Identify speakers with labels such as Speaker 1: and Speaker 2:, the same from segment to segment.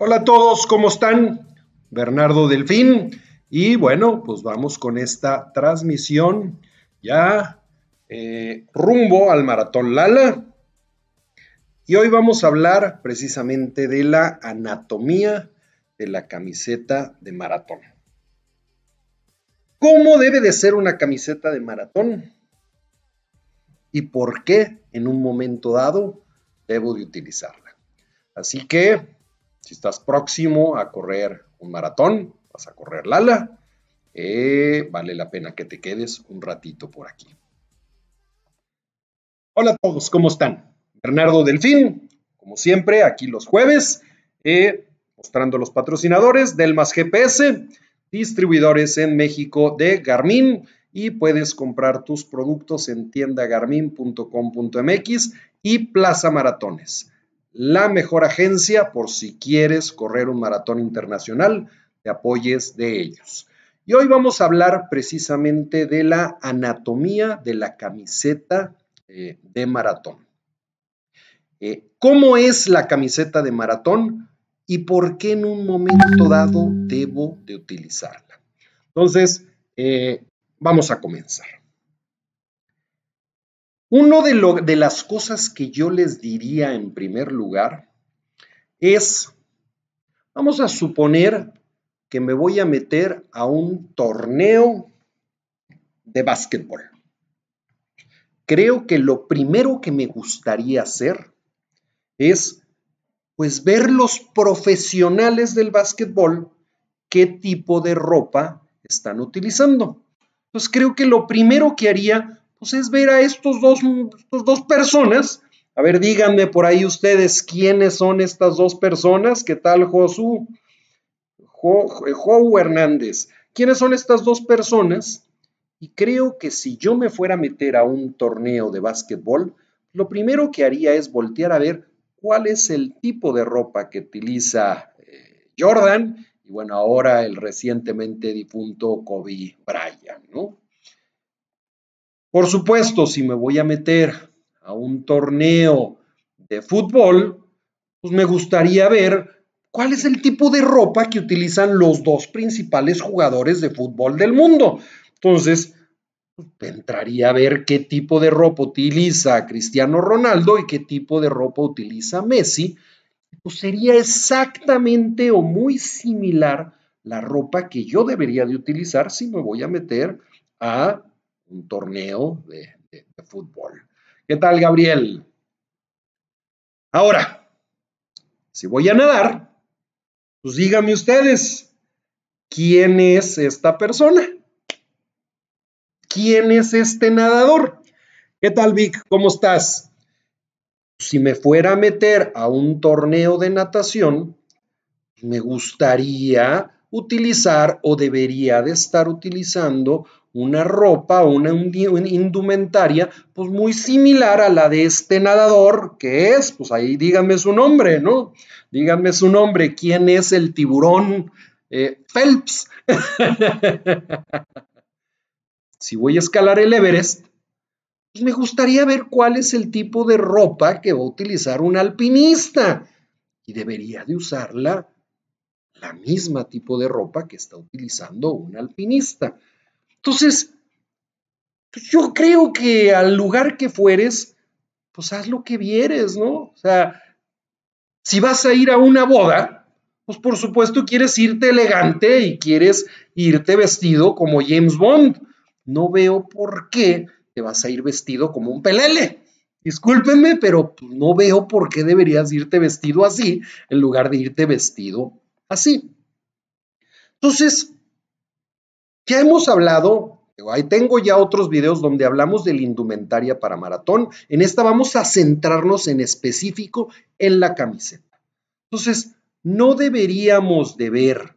Speaker 1: Hola a todos, ¿cómo están? Bernardo Delfín. Y bueno, pues vamos con esta transmisión ya eh, rumbo al Maratón Lala. Y hoy vamos a hablar precisamente de la anatomía de la camiseta de maratón. ¿Cómo debe de ser una camiseta de maratón? ¿Y por qué en un momento dado debo de utilizarla? Así que, si estás próximo a correr un maratón, vas a correr Lala, eh, vale la pena que te quedes un ratito por aquí. Hola a todos, ¿cómo están? Bernardo Delfín, como siempre, aquí los jueves, eh, mostrando los patrocinadores del Más GPS, distribuidores en México de Garmin y puedes comprar tus productos en tiendagarmin.com.mx y Plaza Maratones, la mejor agencia por si quieres correr un maratón internacional, te apoyes de ellos. Y hoy vamos a hablar precisamente de la anatomía de la camiseta eh, de maratón. Eh, ¿Cómo es la camiseta de maratón y por qué en un momento dado debo de utilizarla? Entonces, eh, vamos a comenzar. Una de, las cosas que yo les diría en primer lugar es, vamos a suponer que me voy a meter a un torneo de básquetbol creo que lo primero que me gustaría hacer es pues ver los profesionales del básquetbol qué tipo de ropa están utilizando. Pues creo que lo primero que haría pues es ver a estos dos, dos personas. A ver, díganme por ahí ustedes quiénes son estas dos personas. ¿Qué tal, Josu? Jo, Hernández. ¿Quiénes son estas dos personas? Y creo que si yo me fuera a meter a un torneo de básquetbol, lo primero que haría es voltear a ver cuál es el tipo de ropa que utiliza eh, Jordan y bueno, ahora el recientemente difunto Kobe Bryant, ¿no? Por supuesto, si me voy a meter a un torneo de fútbol, pues me gustaría ver cuál es el tipo de ropa que utilizan los dos principales jugadores de fútbol del mundo. Entonces, pues, entraría a ver qué tipo de ropa utiliza Cristiano Ronaldo y qué tipo de ropa utiliza Messi. Pues sería exactamente o muy similar la ropa que yo debería de utilizar si me voy a meter a un torneo de, fútbol. ¿Qué tal, Gabriel? Ahora, si voy a nadar, pues díganme ustedes, ¿quién es esta persona? ¿Quién es este nadador? ¿Qué tal, Vic? ¿Cómo estás? Si me fuera a meter a un torneo de natación, me gustaría utilizar o debería de estar utilizando una ropa una indumentaria pues muy similar a la de este nadador, que es, pues ahí díganme su nombre, ¿no? Díganme su nombre, ¿quién es el tiburón eh, Phelps? si voy a escalar el Everest, pues me gustaría ver cuál es el tipo de ropa que va a utilizar un alpinista. Y debería de usarla la misma tipo de ropa que está utilizando un alpinista. Entonces, pues yo creo que al lugar que fueres, pues haz lo que vieres, ¿no? O sea, si vas a ir a una boda, pues por supuesto quieres irte elegante y quieres irte vestido como James Bond no veo por qué te vas a ir vestido como un pelele. Discúlpenme, pero pues, no veo por qué deberías irte vestido así en lugar de irte vestido así. Entonces, ya hemos hablado, ahí tengo ya otros videos donde hablamos de la indumentaria para maratón. En esta vamos a centrarnos en específico en la camiseta. Entonces, no deberíamos de ver,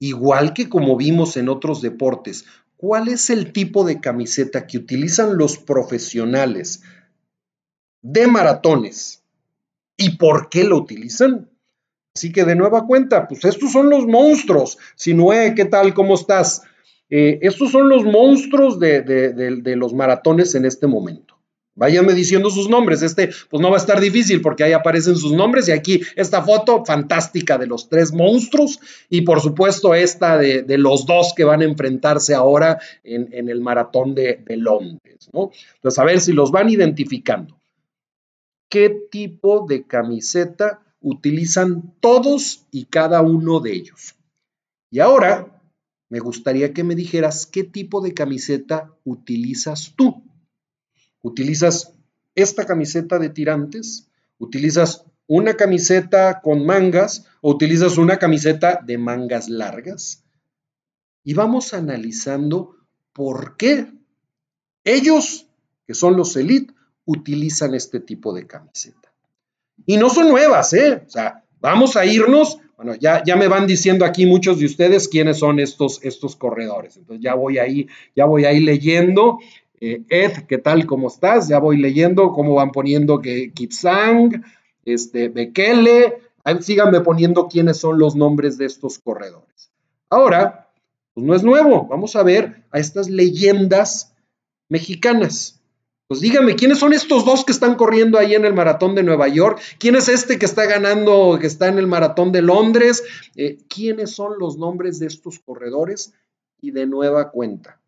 Speaker 1: igual que como vimos en otros deportes, ¿Cuál es el tipo de camiseta que utilizan los profesionales de maratones y por qué lo utilizan? Así que de nueva cuenta, pues estos son los monstruos. Sinué, ¿qué tal? ¿Cómo estás? Eh, estos son los monstruos de, los maratones en este momento. Váyanme diciendo sus nombres. Este, pues no va a estar difícil porque ahí aparecen sus nombres y aquí esta foto fantástica de los tres monstruos y por supuesto esta de, los dos que van a enfrentarse ahora en, el maratón de, Londres. ¿no? Entonces, a ver si los van identificando. ¿Qué tipo de camiseta utilizan todos y cada uno de ellos? Y ahora me gustaría que me dijeras qué tipo de camiseta utilizas tú. ¿Utilizas esta camiseta de tirantes? ¿Utilizas una camiseta con mangas o utilizas una camiseta de mangas largas? Y vamos analizando por qué ellos, que son los elite, utilizan este tipo de camiseta. Y no son nuevas, ¿eh? O sea, vamos a irnos, bueno, ya, ya me van diciendo aquí muchos de ustedes quiénes son estos, estos corredores. Entonces ya voy ahí, ya voy ahí leyendo eh, Ed, ¿qué tal? ¿Cómo estás? Ya voy leyendo cómo van poniendo que Kitsang, este, Bekele, síganme poniendo quiénes son los nombres de estos corredores. Ahora, pues no es nuevo, vamos a ver a estas leyendas mexicanas. Pues díganme, ¿quiénes son estos dos que están corriendo ahí en el maratón de Nueva York? ¿Quién es este que está ganando, que está en el maratón de Londres? Eh, ¿Quiénes son los nombres de estos corredores? Y de nueva cuenta,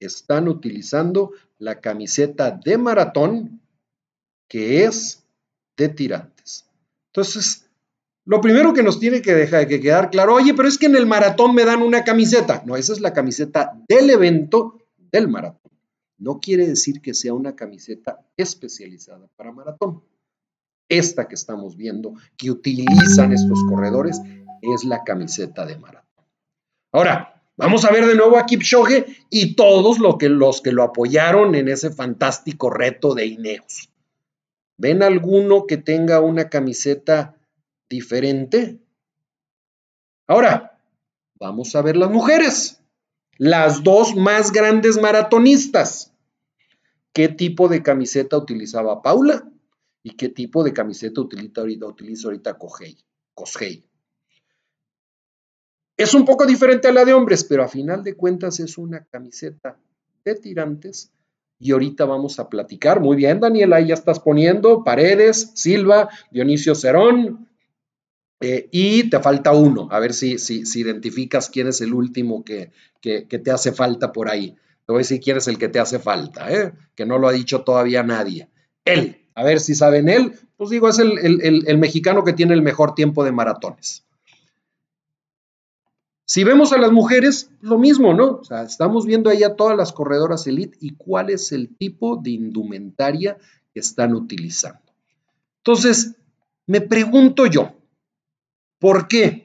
Speaker 1: están utilizando la camiseta de maratón que es de tirantes. Entonces, lo primero que nos tiene que, dejar, que quedar claro, oye, pero es que en el maratón me dan una camiseta. No, esa es la camiseta del evento del maratón. No quiere decir que sea una camiseta especializada para maratón. Esta que estamos viendo, que utilizan estos corredores, es la camiseta de maratón. Ahora, Vamos a ver de nuevo a Kipchoge y todos que, los que lo apoyaron en ese fantástico reto de Ineos. ¿Ven alguno que tenga una camiseta diferente? Ahora, vamos a ver las mujeres, las dos más grandes maratonistas. ¿Qué tipo de camiseta utilizaba Paula? ¿Y qué tipo de camiseta utiliza ahorita, utiliza ahorita? Es un poco diferente a la de hombres, pero a final de cuentas es una camiseta de tirantes. Y ahorita vamos a platicar. Muy bien, Daniela, ahí ya estás poniendo Paredes, Silva, Dionisio Cerón. Eh, y te falta uno. A ver si, si, identificas quién es el último que, que, te hace falta por ahí. Te voy a decir quién el que te hace falta, ¿eh? que no lo ha dicho todavía nadie. Él. A ver si saben él. Pues digo, es el, el mexicano que tiene el mejor tiempo de maratones. Si vemos a las mujeres, lo mismo, ¿no? O sea, estamos viendo ahí a todas las corredoras elite y cuál es el tipo de indumentaria que están utilizando. Entonces, me pregunto yo, ¿por qué?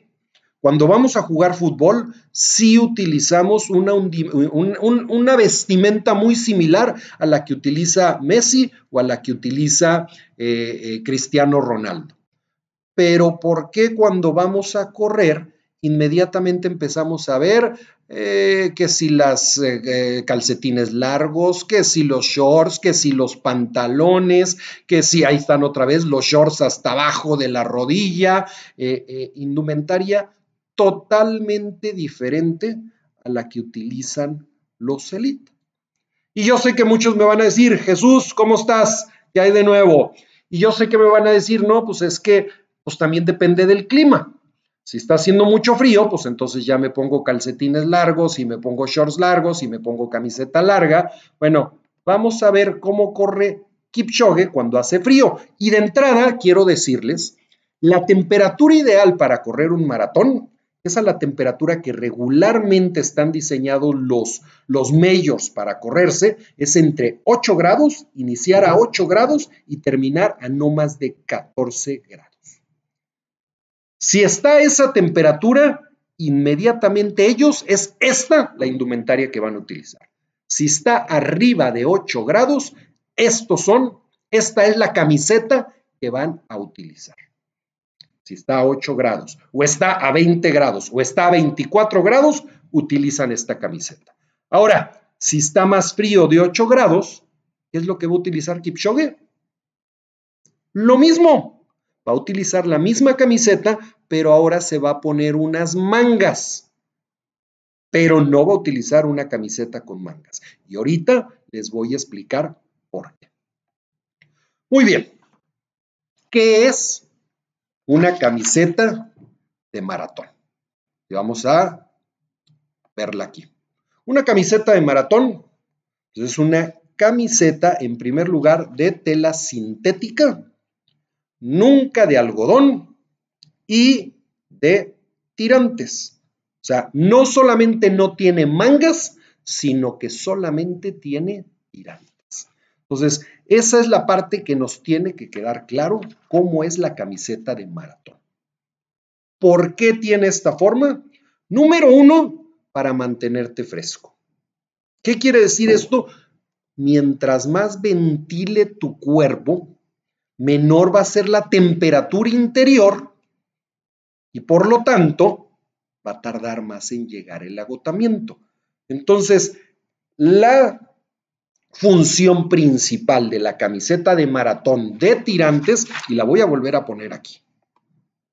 Speaker 1: Cuando vamos a jugar fútbol, sí utilizamos una, vestimenta muy similar a la que utiliza Messi o a la que utiliza eh, eh, Cristiano Ronaldo. Pero ¿por qué cuando vamos a correr inmediatamente empezamos a ver eh, que si las calcetines largos, que si los shorts, que si los pantalones, que si ahí están otra vez los shorts hasta abajo de la rodilla, indumentaria totalmente diferente a la que utilizan los elite. Y yo sé que muchos me van a decir, Jesús, ¿cómo estás? ¿Qué hay de nuevo? Y yo sé que me van a decir, no, pues es que pues también depende del clima. Si está haciendo mucho frío, pues entonces ya me pongo calcetines largos y me pongo shorts largos y me pongo camiseta larga. Bueno, vamos a ver cómo corre Kipchoge cuando hace frío. Y de entrada quiero decirles, la temperatura ideal para correr un maratón es a la temperatura que regularmente están diseñados los, los para correrse, es entre 8 grados, iniciar a 8 grados y terminar a no más de 14 grados. Si está esa temperatura, inmediatamente ellos es esta la indumentaria que van a utilizar. Si está arriba de 8 grados, estos son, esta es la camiseta que van a utilizar. Si está a 8 grados, o está a 20 grados, o está a 24 grados, utilizan esta camiseta. Ahora, si está más frío de 8 grados, ¿qué es lo que va a utilizar Kipchoge? Lo mismo, Va a utilizar la misma camiseta, pero ahora se va a poner unas mangas. Pero no va a utilizar una camiseta con mangas. Y ahorita les voy a explicar por qué. Muy bien. ¿Qué es una camiseta de maratón? Y vamos a verla aquí. Una camiseta de maratón pues, es una camiseta, en primer lugar, de tela sintética, nunca de algodón y de tirantes. O sea, no solamente no tiene mangas, sino que solamente tiene tirantes. Entonces, esa es la parte que nos tiene que quedar claro cómo es la camiseta de maratón. ¿Por qué tiene esta forma? Número uno, para mantenerte fresco. ¿Qué quiere decir esto? Mientras más ventile tu cuerpo, menor va a ser la temperatura interior y por lo tanto va a tardar más en llegar el agotamiento. Entonces, la función principal de la camiseta de maratón de tirantes, y la voy a volver a poner aquí,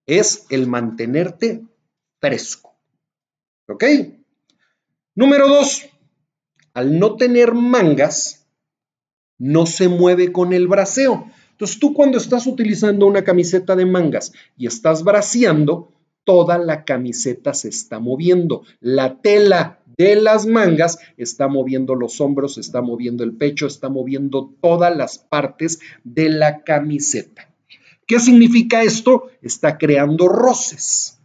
Speaker 1: es el mantenerte fresco. ¿Ok? Número dos, al no tener mangas, no se mueve con el braceo. Entonces tú cuando estás utilizando una camiseta de mangas y estás braceando, toda la camiseta se está moviendo. La tela de las mangas está moviendo los hombros, está moviendo el pecho, está moviendo todas las partes de la camiseta. ¿Qué significa esto? Está creando roces.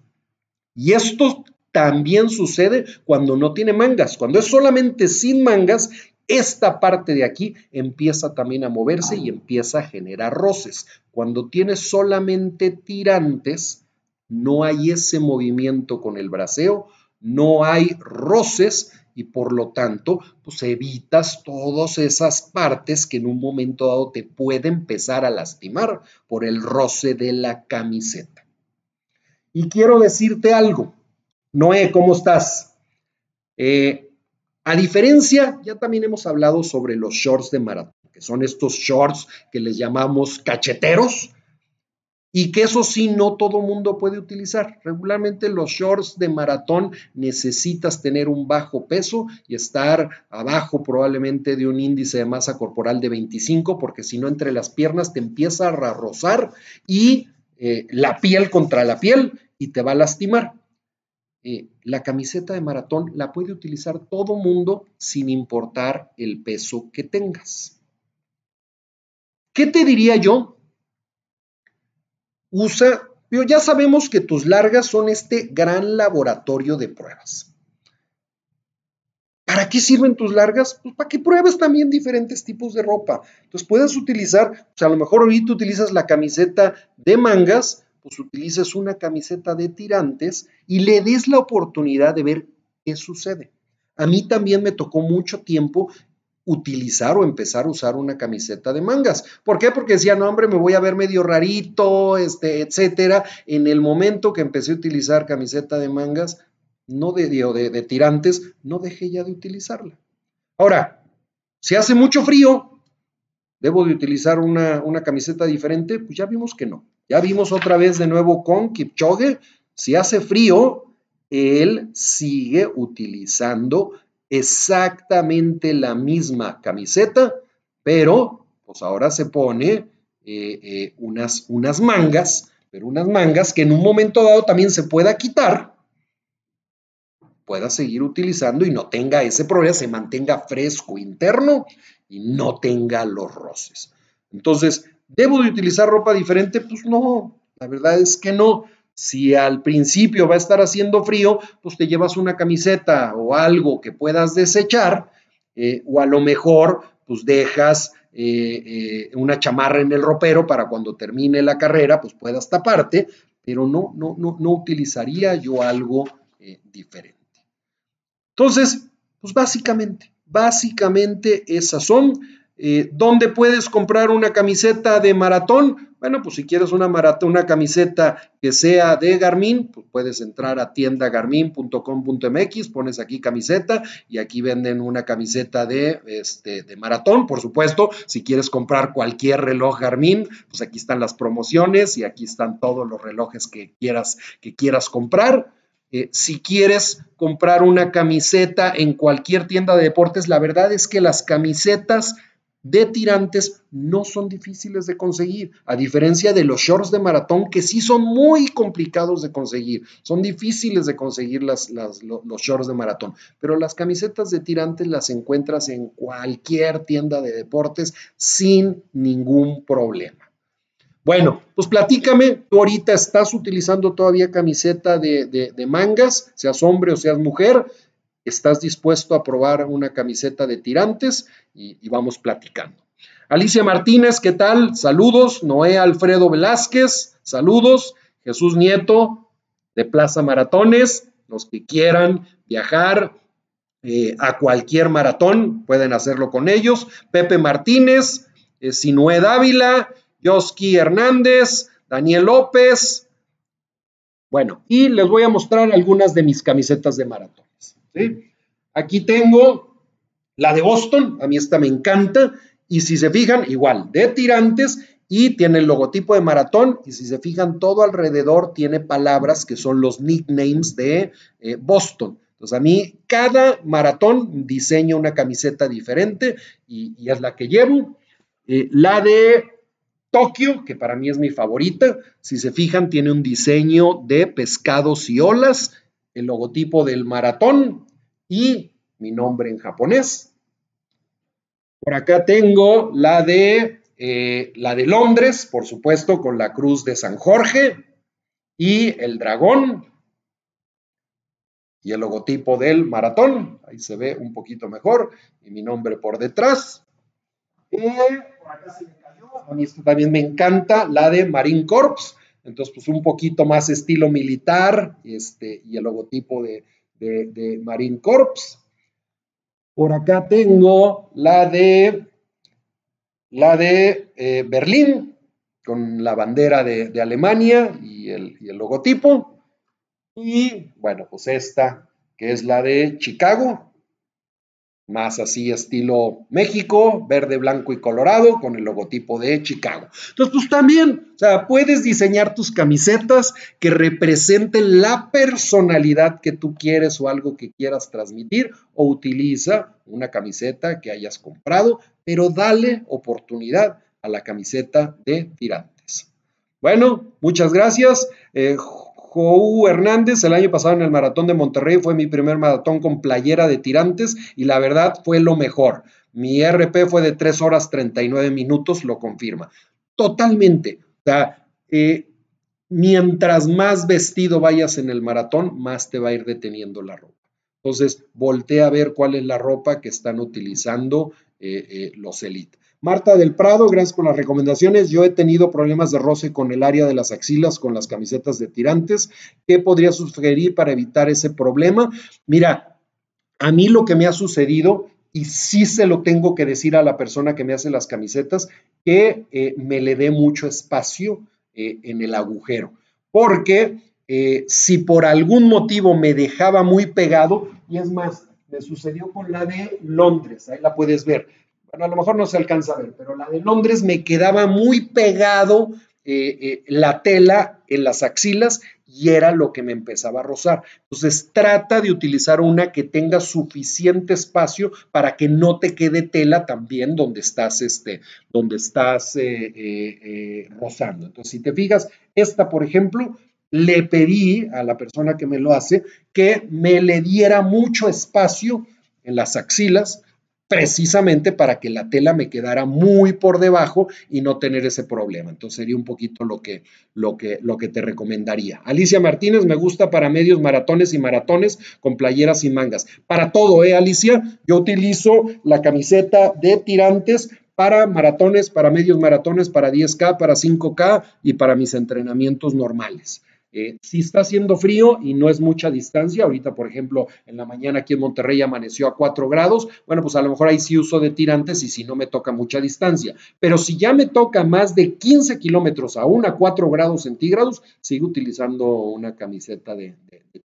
Speaker 1: Y esto también sucede cuando no tiene mangas. Cuando es solamente sin mangas, esta parte de aquí empieza también a moverse y empieza a generar roces. Cuando tiene solamente tirantes, no hay ese movimiento con el braceo, no hay roces y por lo tanto, pues evitas todas esas partes que en un momento dado te pueden empezar a lastimar por el roce de la camiseta. Y quiero decirte algo. Noé, ¿cómo estás? Eh, a diferencia, ya también hemos hablado sobre los shorts de maratón, que son estos shorts que les llamamos cacheteros, y que eso sí no todo mundo puede utilizar. Regularmente los shorts de maratón necesitas tener un bajo peso y estar abajo probablemente de un índice de masa corporal de 25, porque si no entre las piernas te empieza a rozar y eh, la piel contra la piel y te va a lastimar. Eh, la camiseta de maratón la puede utilizar todo mundo sin importar el peso que tengas. ¿Qué te diría yo? Usa, pero ya sabemos que tus largas son este gran laboratorio de pruebas. ¿Para qué sirven tus largas? Pues para que pruebes también diferentes tipos de ropa. Entonces puedes utilizar, o a lo mejor ahorita utilizas la camiseta de mangas, pues utilices una camiseta de tirantes y le des la oportunidad de ver qué sucede. A mí también me tocó mucho tiempo utilizar o empezar a usar una camiseta de mangas. ¿Por qué? Porque decía, no, hombre, me voy a ver medio rarito, este, etcétera. En el momento que empecé a utilizar camiseta de mangas, no de, de, tirantes, no dejé ya de utilizarla. Ahora, si hace mucho frío, ¿debo de utilizar una, una camiseta diferente? Pues ya vimos que no. Ya vimos otra vez de nuevo con Kipchoge, si hace frío, él sigue utilizando exactamente la misma camiseta, pero pues ahora se pone eh, eh, unas, unas mangas, pero unas mangas que en un momento dado también se pueda quitar, pueda seguir utilizando y no tenga ese problema, se mantenga fresco interno y no tenga los roces. Entonces, ¿debo de utilizar ropa diferente? Pues no, la verdad es que no. Si al principio va a estar haciendo frío, pues te llevas una camiseta o algo que puedas desechar, eh, o a lo mejor pues dejas eh, eh, una chamarra en el ropero para cuando termine la carrera, pues puedas taparte, pero no, no, no, no utilizaría yo algo diferente. Entonces, pues básicamente, básicamente esas son. ¿Dónde puedes comprar una camiseta de maratón? Bueno, pues si quieres una, maratón, una camiseta que sea de Garmin, pues puedes entrar a tiendagarmin.com.mx, pones aquí camiseta y aquí venden una camiseta de, este, de maratón, por supuesto. Si quieres comprar cualquier reloj Garmin, pues aquí están las promociones y aquí están todos los relojes que quieras, que quieras comprar. Eh, si quieres comprar una camiseta en cualquier tienda de deportes, la verdad es que las camisetas de tirantes no son difíciles de conseguir, a diferencia de los shorts de maratón que sí son muy complicados de conseguir, son difíciles de conseguir las, los shorts de maratón, pero las camisetas de tirantes las encuentras en cualquier tienda de deportes sin ningún problema. Bueno, pues platícame, tú ahorita estás utilizando todavía camiseta de, mangas, seas hombre o seas mujer, estás dispuesto a probar una camiseta de tirantes y, vamos platicando. Alicia Martínez, ¿qué tal? Saludos. Noé Alfredo Velázquez, saludos. Jesús Nieto de Plaza Maratones, los que quieran viajar eh, a cualquier maratón, pueden hacerlo con ellos. Pepe Martínez, eh, Sinué Dávila, Yoski Hernández, Daniel López. Bueno, y les voy a mostrar algunas de mis camisetas de Aquí tengo la de Boston, a mí esta me encanta, y si se fijan, igual, de tirantes, y tiene el logotipo de maratón, y si se fijan, todo alrededor tiene palabras que son los nicknames de eh, Boston. Entonces, a mí cada maratón diseño una camiseta diferente y, es la que llevo. Eh, la de Tokio, que para mí es mi favorita, si se fijan, tiene un diseño de pescados y olas, el logotipo del maratón y mi nombre en japonés. Por acá tengo la de, eh, la de Londres, por supuesto, con la cruz de San Jorge y el dragón y el logotipo del maratón. Ahí se ve un poquito mejor y mi nombre por detrás. Y por acá se me cayó. Esto también me encanta, la de Marine Corps. Entonces, pues un poquito más estilo militar este, y el logotipo de, de, Marine Corps. Por acá tengo la de, la de eh, Berlín, con la bandera de, Alemania y el, y el, logotipo. Y bueno, pues esta, que es la de Chicago, más así estilo México, verde, blanco y colorado, con el logotipo de Chicago. Entonces, pues también, o sea, puedes diseñar tus camisetas que representen la personalidad que tú quieres o algo que quieras transmitir, o utiliza una camiseta que hayas comprado, pero dale oportunidad a la camiseta de tirantes. Bueno, muchas gracias. Eh, Jou Hernández, el año pasado en el Maratón de Monterrey fue mi primer maratón con playera de tirantes y la verdad fue lo mejor. Mi RP fue de 3 horas 39 minutos, lo confirma. Totalmente. O sea, eh, mientras más vestido vayas en el maratón, más te va a ir deteniendo la ropa. Entonces, voltea a ver cuál es la ropa que están utilizando eh, eh, los Elite. Marta del Prado, gracias por las recomendaciones. Yo he tenido problemas de roce con el área de las axilas, con las camisetas de tirantes. ¿Qué podría sugerir para evitar ese problema? Mira, a mí lo que me ha sucedido, y sí se lo tengo que decir a la persona que me hace las camisetas, que eh, me le dé mucho espacio eh, en el agujero. Porque eh, si por algún motivo me dejaba muy pegado, y es más, me sucedió con la de Londres, ahí la puedes ver bueno, a lo mejor no se alcanza a ver, pero la de Londres me quedaba muy pegado eh, eh, la tela en las axilas y era lo que me empezaba a rozar. Entonces trata de utilizar una que tenga suficiente espacio para que no te quede tela también donde estás, este, donde estás eh, rozando. Entonces, si te fijas, esta, por ejemplo, le pedí a la persona que me lo hace que me le diera mucho espacio en las axilas precisamente para que la tela me quedara muy por debajo y no tener ese problema. Entonces sería un poquito lo que, lo que, lo que te recomendaría. Alicia Martínez, me gusta para medios maratones y maratones con playeras y mangas. Para todo, ¿eh, Alicia? Yo utilizo la camiseta de tirantes para maratones, para medios maratones, para 10K, para 5K y para mis entrenamientos normales. Eh, si está haciendo frío y no es mucha distancia, ahorita por ejemplo en la mañana aquí en Monterrey amaneció a 4 grados, bueno pues a lo mejor ahí sí uso de tirantes y si no me toca mucha distancia, pero si ya me toca más de 15 kilómetros aún a 4 grados centígrados, sigo utilizando una camiseta de,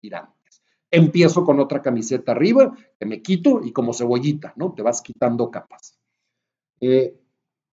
Speaker 1: tirantes. Empiezo con otra camiseta arriba que me quito y como cebollita, ¿no? Te vas quitando capas. Eh,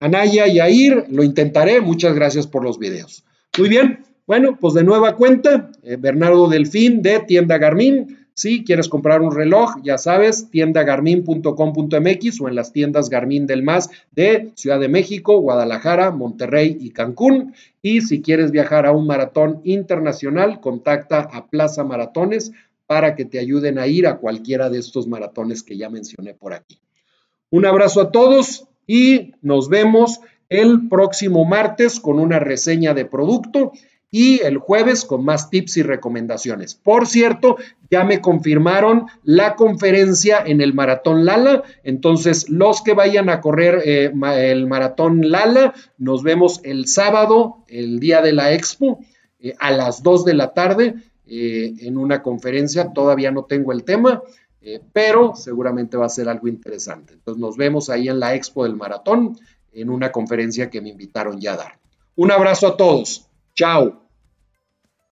Speaker 1: Anaya y Air, lo intentaré. Muchas gracias por los videos. Muy bien, bueno, pues de nueva cuenta, eh, Bernardo Delfín de Tienda Garmin. Si quieres comprar un reloj, ya sabes, tiendagarmin.com.mx o en las tiendas Garmin del Más de Ciudad de México, Guadalajara, Monterrey y Cancún. Y si quieres viajar a un maratón internacional, contacta a Plaza Maratones para que te ayuden a ir a cualquiera de estos maratones que ya mencioné por aquí. Un abrazo a todos y nos vemos el próximo martes con una reseña de producto y el jueves con más tips y recomendaciones. Por cierto, ya me confirmaron la conferencia en el Maratón Lala, entonces los que vayan a correr eh, el Maratón Lala, nos vemos el sábado, el día de la expo, eh, a las 2 de la tarde eh, en una conferencia, todavía no tengo el tema, pero seguramente va a ser algo interesante. Entonces nos vemos ahí en la expo del Maratón, en una conferencia que me invitaron ya a dar. Un abrazo a todos. Tchau!